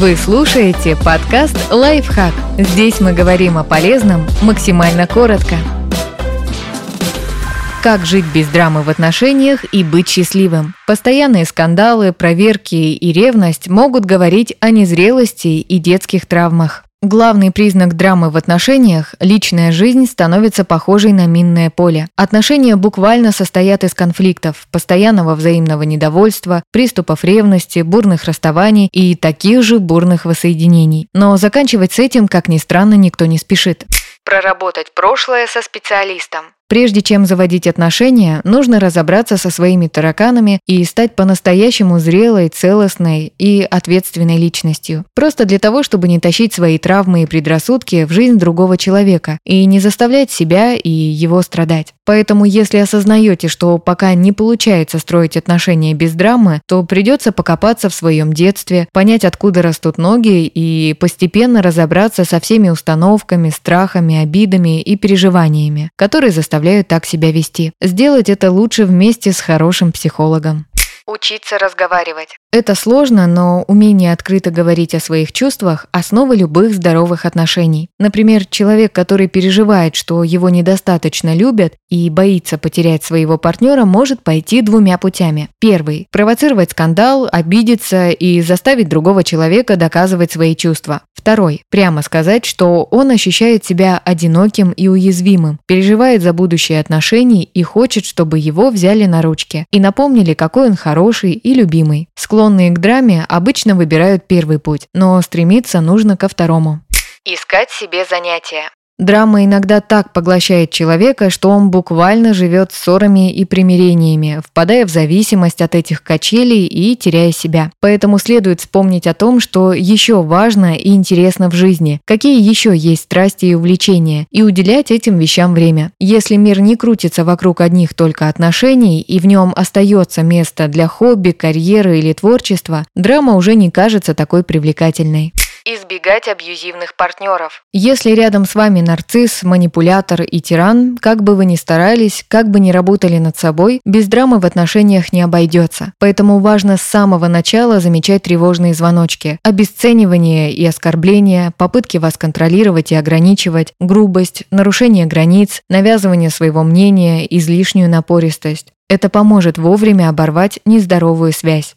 Вы слушаете подкаст «Лайфхак». Здесь мы говорим о полезном максимально коротко. Как жить без драмы в отношениях и быть счастливым? Постоянные скандалы, проверки и ревность могут говорить о незрелости и детских травмах. Главный признак драмы в отношениях – личная жизнь становится похожей на минное поле. Отношения буквально состоят из конфликтов, постоянного взаимного недовольства, приступов ревности, бурных расставаний и таких же бурных воссоединений. Но заканчивать с этим, как ни странно, никто не спешит. Проработать прошлое со специалистом. Прежде чем заводить отношения, нужно разобраться со своими тараканами и стать по-настоящему зрелой, целостной и ответственной личностью. Просто для того, чтобы не тащить свои травмы и предрассудки в жизнь другого человека и не заставлять себя и его страдать. Поэтому, если осознаете, что пока не получается строить отношения без драмы, то придется покопаться в своем детстве, понять, откуда растут ноги и постепенно разобраться со всеми установками, страхами, обидами и переживаниями, которые заставляют заставляют так себя вести. Сделать это лучше вместе с хорошим психологом. Учиться разговаривать. Это сложно, но умение открыто говорить о своих чувствах – основа любых здоровых отношений. Например, человек, который переживает, что его недостаточно любят и боится потерять своего партнера, может пойти двумя путями. Первый – провоцировать скандал, обидеться и заставить другого человека доказывать свои чувства. Второй – прямо сказать, что он ощущает себя одиноким и уязвимым, переживает за будущее отношений и хочет, чтобы его взяли на ручки и напомнили, какой он хороший и любимый. Склон склонные к драме обычно выбирают первый путь, но стремиться нужно ко второму. Искать себе занятия. Драма иногда так поглощает человека, что он буквально живет ссорами и примирениями, впадая в зависимость от этих качелей и теряя себя. Поэтому следует вспомнить о том, что еще важно и интересно в жизни, какие еще есть страсти и увлечения, и уделять этим вещам время. Если мир не крутится вокруг одних только отношений, и в нем остается место для хобби, карьеры или творчества, драма уже не кажется такой привлекательной. Избегать абьюзивных партнеров. Если рядом с вами нарцисс, манипулятор и тиран, как бы вы ни старались, как бы ни работали над собой, без драмы в отношениях не обойдется. Поэтому важно с самого начала замечать тревожные звоночки. Обесценивание и оскорбление, попытки вас контролировать и ограничивать, грубость, нарушение границ, навязывание своего мнения, излишнюю напористость. Это поможет вовремя оборвать нездоровую связь.